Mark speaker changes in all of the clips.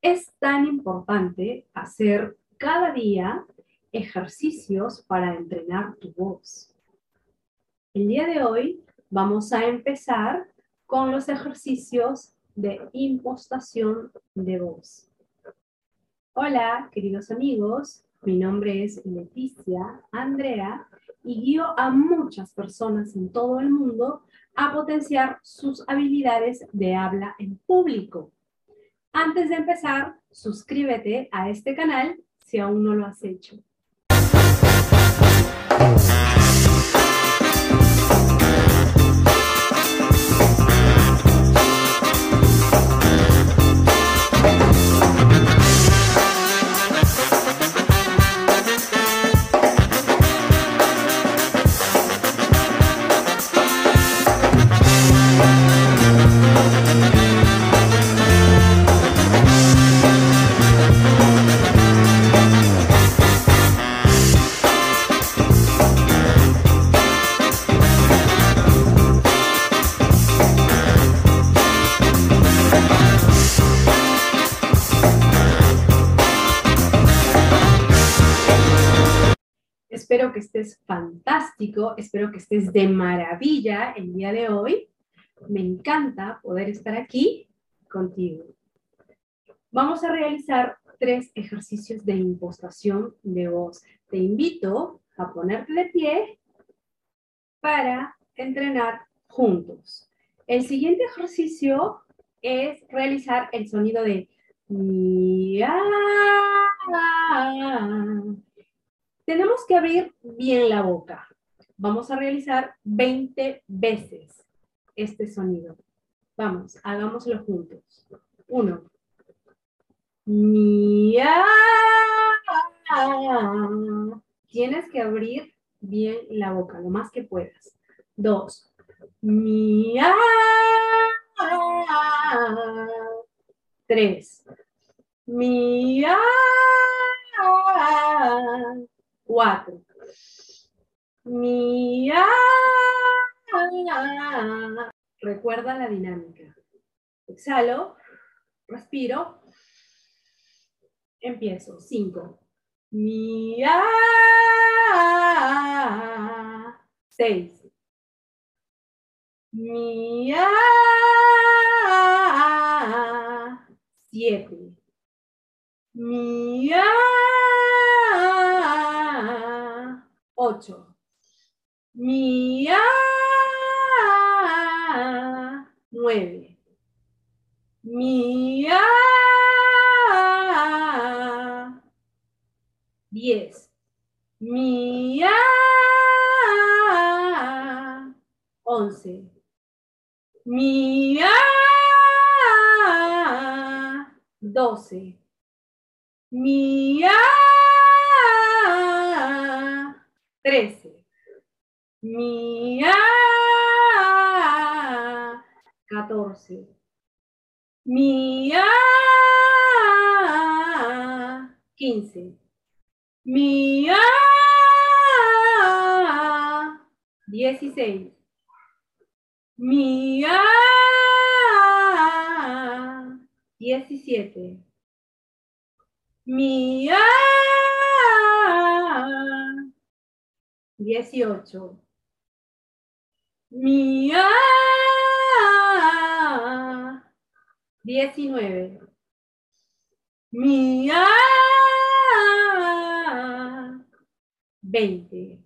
Speaker 1: es tan importante hacer cada día ejercicios para entrenar tu voz. El día de hoy vamos a empezar con los ejercicios de impostación de voz. Hola, queridos amigos, mi nombre es Leticia Andrea y guío a muchas personas en todo el mundo a potenciar sus habilidades de habla en público. Antes de empezar, suscríbete a este canal si aún no lo has hecho. Espero que estés fantástico, espero que estés de maravilla el día de hoy. Me encanta poder estar aquí contigo. Vamos a realizar tres ejercicios de impostación de voz. Te invito a ponerte de pie para entrenar juntos. El siguiente ejercicio es realizar el sonido de tenemos que abrir bien la boca. Vamos a realizar 20 veces este sonido. Vamos, hagámoslo juntos. Uno. Tienes que abrir bien la boca, lo más que puedas. Dos. Mia. Tres. Mia cuatro. Mia. Recuerda la dinámica. Exhalo, respiro, empiezo. Cinco. Mia. Seis. Mia. Siete. Mia. Mia. 9. Mia. 10. Mia. 11. Mia. 12. Mia. 14. Mia. 15. Mia. 16. Mia. 17. Mia. 18. Mia. 19. Mia. 20.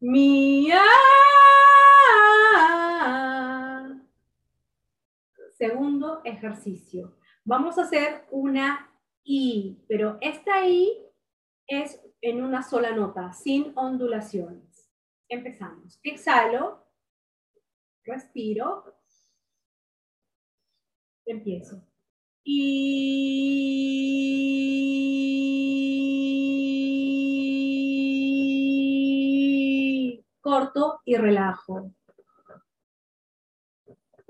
Speaker 1: Mia. Segundo ejercicio. Vamos a hacer una I, pero esta I es en una sola nota, sin ondulaciones. Empezamos. Exhalo, respiro, empiezo. Y corto y relajo.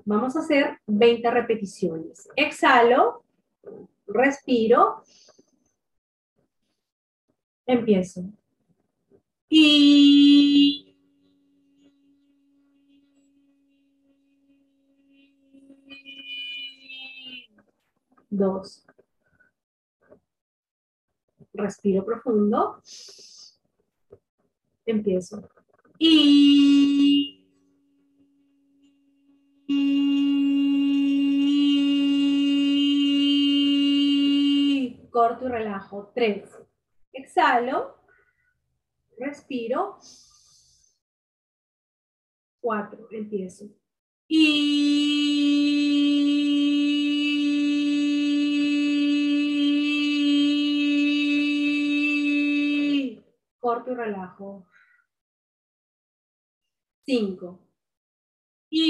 Speaker 1: Vamos a hacer 20 repeticiones. Exhalo, respiro, Empiezo. Y... dos. Respiro profundo. Empiezo. Y... Corto y relajo. Tres. Exhalo. Respiro. Cuatro. Empiezo. Y corto relajo. Cinco. Y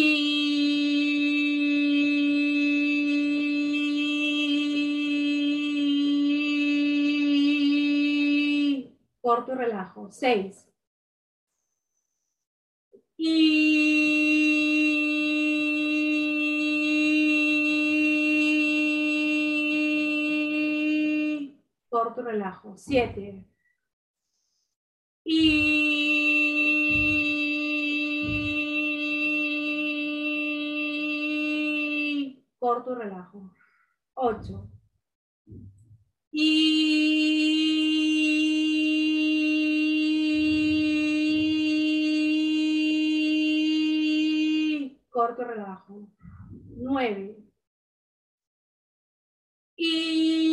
Speaker 1: corto relajo. Seis. Y corto relajo. Siete. Corto relajo. Ocho. Y corto relajo. Nueve. Y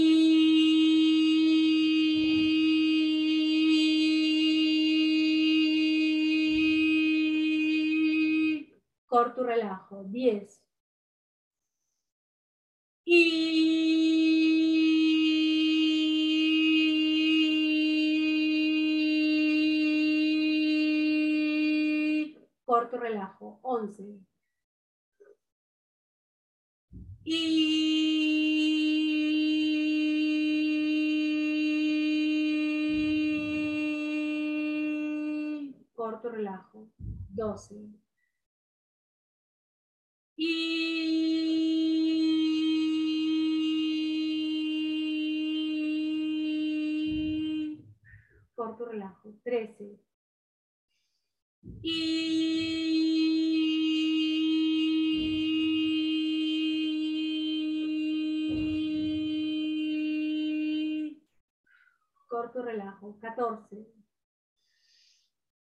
Speaker 1: corto relajo. Diez. Corto relajo. Once. Y corto relajo. Doce. Y relajo. 13. Y corto relajo. 14.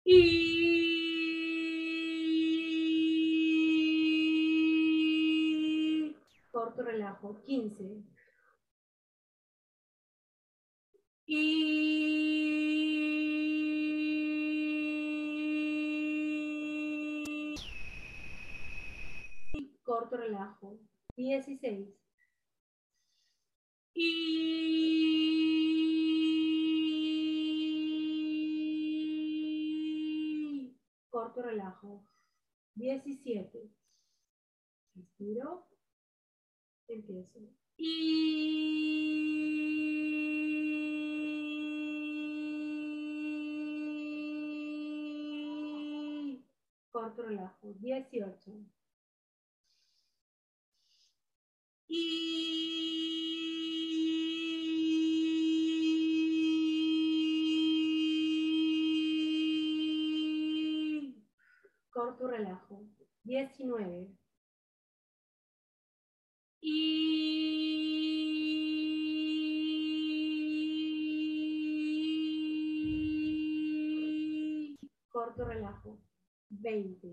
Speaker 1: Y corto relajo. 15. corto relajo. 16. Y corto relajo. 17. Respiro. Empiezo. Y corto relajo. 18. diecinueve. Y corto relajo veinte.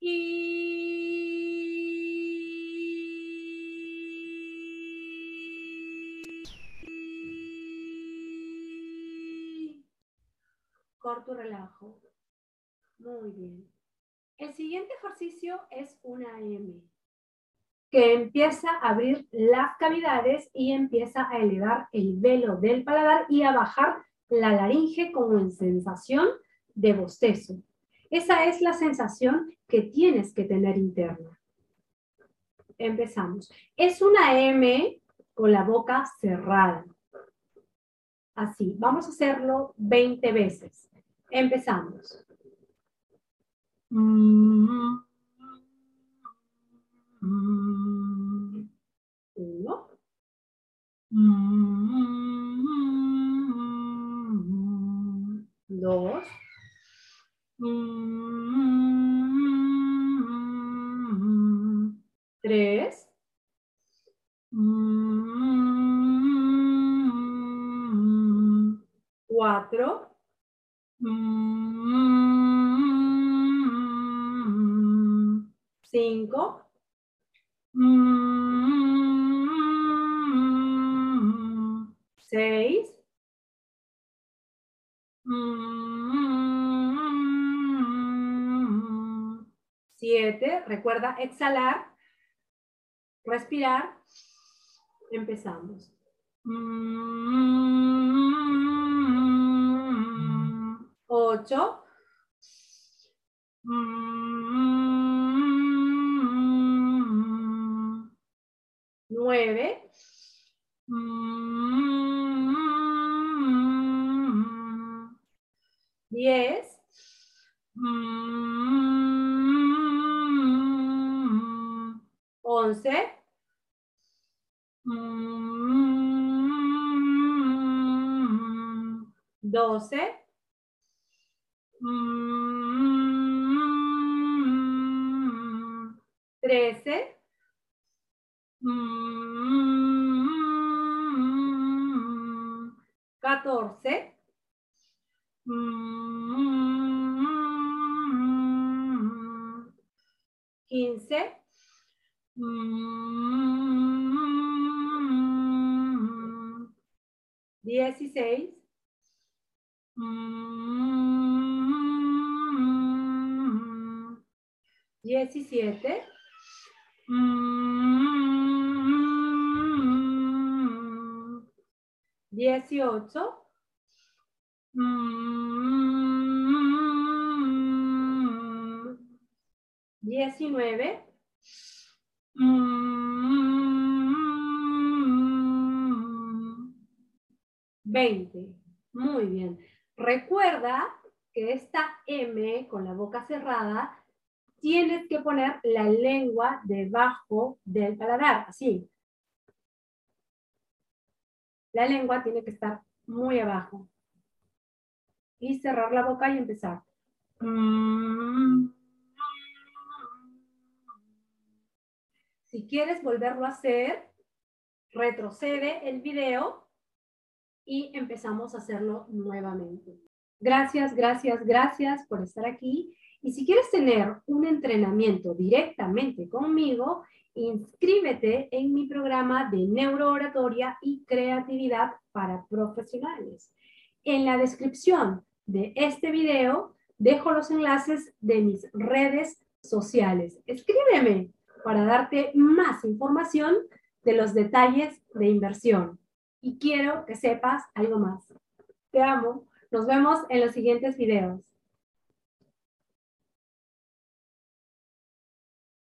Speaker 1: Y corto relajo muy bien. El siguiente ejercicio es una M, que empieza a abrir las cavidades y empieza a elevar el velo del paladar y a bajar la laringe como en sensación de bostezo. Esa es la sensación que tienes que tener interna. Empezamos. Es una M con la boca cerrada. Así. Vamos a hacerlo 20 veces. Empezamos. Uno. Dos. Tres. Cuatro. Siete. Recuerda exhalar respirar, empezamos. Ocho. Nueve. Diez. Once. doce, trece, catorce, 16. Diecisiete. Dieciocho. Diecinueve. Veinte. Muy bien. Recuerda que esta M con la boca cerrada tienes que poner la lengua debajo del paladar, así. La lengua tiene que estar muy abajo. Y cerrar la boca y empezar. Si quieres volverlo a hacer, retrocede el video y empezamos a hacerlo nuevamente. Gracias, gracias, gracias por estar aquí. Y si quieres tener un entrenamiento directamente conmigo, inscríbete en mi programa de neurooratoria y creatividad para profesionales. En la descripción de este video dejo los enlaces de mis redes sociales. Escríbeme para darte más información de los detalles de inversión y quiero que sepas algo más. Te amo. Nos vemos en los siguientes videos.